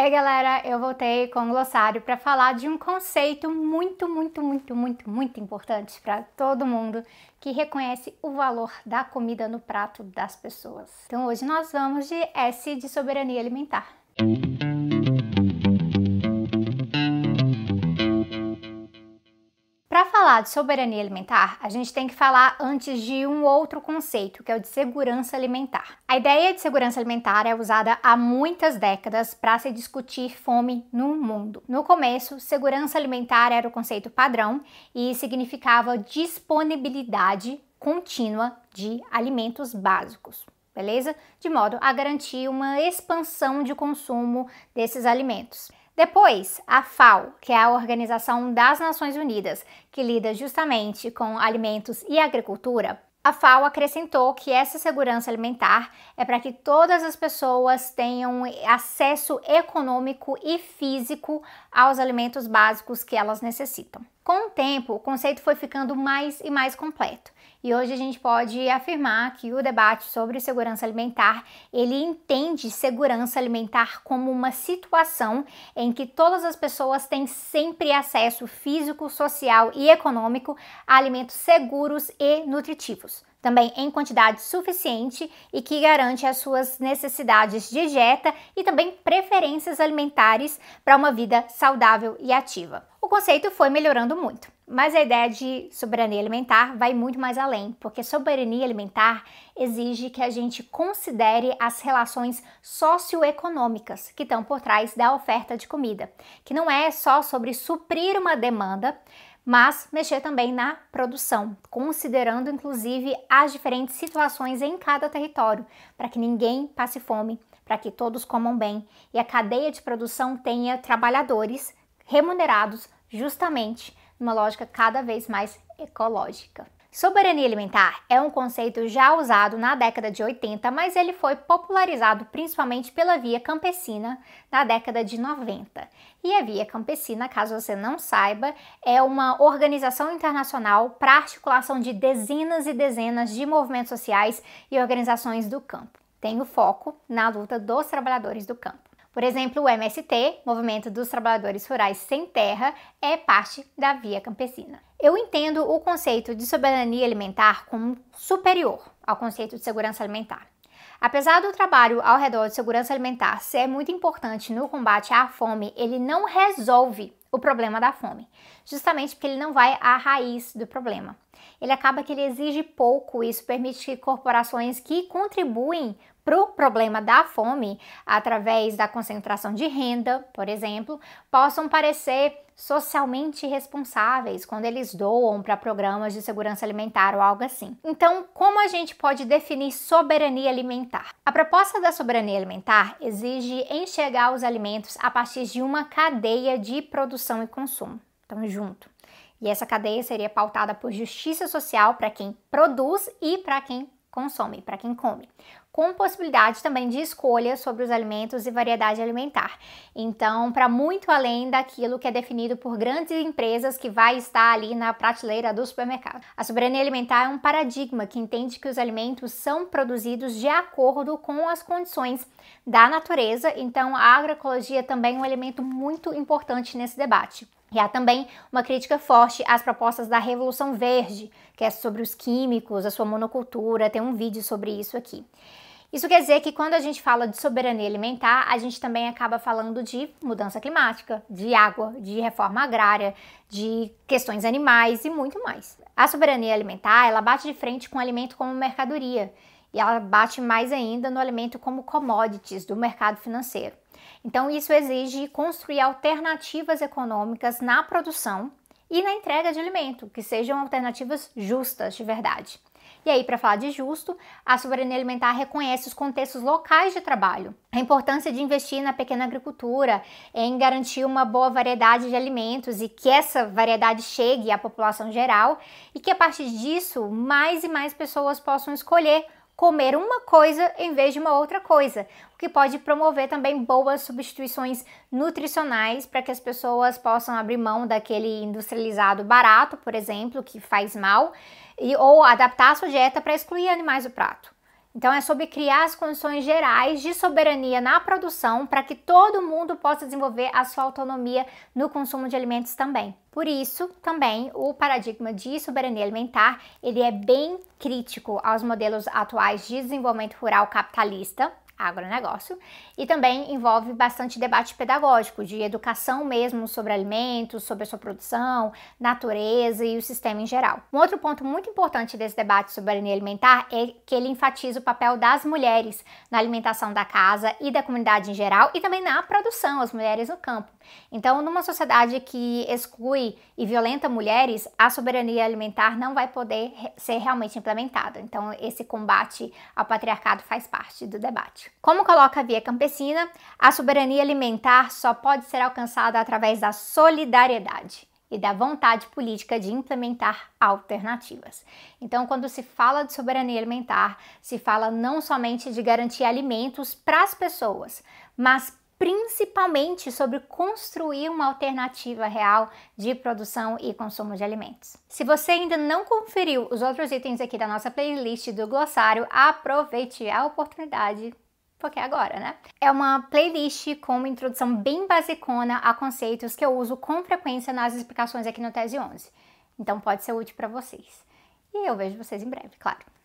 Ei galera, eu voltei com o glossário para falar de um conceito muito, muito, muito, muito, muito importante para todo mundo que reconhece o valor da comida no prato das pessoas. Então hoje nós vamos de S de soberania alimentar. Falar de soberania alimentar, a gente tem que falar antes de um outro conceito, que é o de segurança alimentar. A ideia de segurança alimentar é usada há muitas décadas para se discutir fome no mundo. No começo, segurança alimentar era o conceito padrão e significava disponibilidade contínua de alimentos básicos beleza? De modo a garantir uma expansão de consumo desses alimentos. Depois, a FAO, que é a Organização das Nações Unidas, que lida justamente com alimentos e agricultura, a FAO acrescentou que essa segurança alimentar é para que todas as pessoas tenham acesso econômico e físico aos alimentos básicos que elas necessitam. Com o tempo, o conceito foi ficando mais e mais completo. E hoje a gente pode afirmar que o debate sobre segurança alimentar, ele entende segurança alimentar como uma situação em que todas as pessoas têm sempre acesso físico, social e econômico a alimentos seguros e nutritivos também em quantidade suficiente e que garante as suas necessidades de dieta e também preferências alimentares para uma vida saudável e ativa. O conceito foi melhorando muito, mas a ideia de soberania alimentar vai muito mais além, porque soberania alimentar exige que a gente considere as relações socioeconômicas que estão por trás da oferta de comida, que não é só sobre suprir uma demanda, mas mexer também na produção, considerando inclusive as diferentes situações em cada território, para que ninguém passe fome, para que todos comam bem e a cadeia de produção tenha trabalhadores remunerados justamente numa lógica cada vez mais ecológica. Soberania alimentar é um conceito já usado na década de 80, mas ele foi popularizado principalmente pela Via Campesina na década de 90. E a Via Campesina, caso você não saiba, é uma organização internacional para articulação de dezenas e dezenas de movimentos sociais e organizações do campo. Tem o foco na luta dos trabalhadores do campo. Por exemplo, o MST, Movimento dos Trabalhadores Rurais Sem Terra, é parte da Via Campesina. Eu entendo o conceito de soberania alimentar como superior ao conceito de segurança alimentar. Apesar do trabalho ao redor de segurança alimentar ser muito importante no combate à fome, ele não resolve o problema da fome, justamente porque ele não vai à raiz do problema. Ele acaba que ele exige pouco, isso permite que corporações que contribuem para o problema da fome, através da concentração de renda, por exemplo, possam parecer socialmente responsáveis quando eles doam para programas de segurança alimentar ou algo assim. Então, como a gente pode definir soberania alimentar? A proposta da soberania alimentar exige enxergar os alimentos a partir de uma cadeia de produção e consumo. Então, junto. E essa cadeia seria pautada por justiça social para quem produz e para quem consome, para quem come, com possibilidade também de escolha sobre os alimentos e variedade alimentar. Então, para muito além daquilo que é definido por grandes empresas que vai estar ali na prateleira do supermercado. A soberania alimentar é um paradigma que entende que os alimentos são produzidos de acordo com as condições da natureza, então a agroecologia também é um elemento muito importante nesse debate. E há também uma crítica forte às propostas da Revolução Verde, que é sobre os químicos, a sua monocultura, tem um vídeo sobre isso aqui. Isso quer dizer que quando a gente fala de soberania alimentar, a gente também acaba falando de mudança climática, de água, de reforma agrária, de questões animais e muito mais. A soberania alimentar, ela bate de frente com o alimento como mercadoria e ela bate mais ainda no alimento como commodities do mercado financeiro. Então, isso exige construir alternativas econômicas na produção e na entrega de alimento, que sejam alternativas justas de verdade. E aí, para falar de justo, a soberania alimentar reconhece os contextos locais de trabalho, a importância de investir na pequena agricultura, em garantir uma boa variedade de alimentos e que essa variedade chegue à população geral e que a partir disso mais e mais pessoas possam escolher comer uma coisa em vez de uma outra coisa, o que pode promover também boas substituições nutricionais para que as pessoas possam abrir mão daquele industrializado barato, por exemplo, que faz mal, e, ou adaptar a sua dieta para excluir animais do prato. Então é sobre criar as condições gerais de soberania na produção para que todo mundo possa desenvolver a sua autonomia no consumo de alimentos também. Por isso, também o paradigma de soberania alimentar, ele é bem crítico aos modelos atuais de desenvolvimento rural capitalista, agronegócio, e também envolve bastante debate pedagógico, de educação mesmo sobre alimentos, sobre a sua produção, natureza e o sistema em geral. Um outro ponto muito importante desse debate sobre a alimentar é que ele enfatiza o papel das mulheres na alimentação da casa e da comunidade em geral e também na produção, as mulheres no campo. Então, numa sociedade que exclui e violenta mulheres, a soberania alimentar não vai poder ser realmente implementada. Então, esse combate ao patriarcado faz parte do debate. Como coloca a Via Campesina, a soberania alimentar só pode ser alcançada através da solidariedade e da vontade política de implementar alternativas. Então, quando se fala de soberania alimentar, se fala não somente de garantir alimentos para as pessoas, mas principalmente sobre construir uma alternativa real de produção e consumo de alimentos. Se você ainda não conferiu os outros itens aqui da nossa playlist do glossário, aproveite a oportunidade porque é agora, né? É uma playlist com uma introdução bem basicona a conceitos que eu uso com frequência nas explicações aqui no Tese 11. Então pode ser útil para vocês. E eu vejo vocês em breve, claro.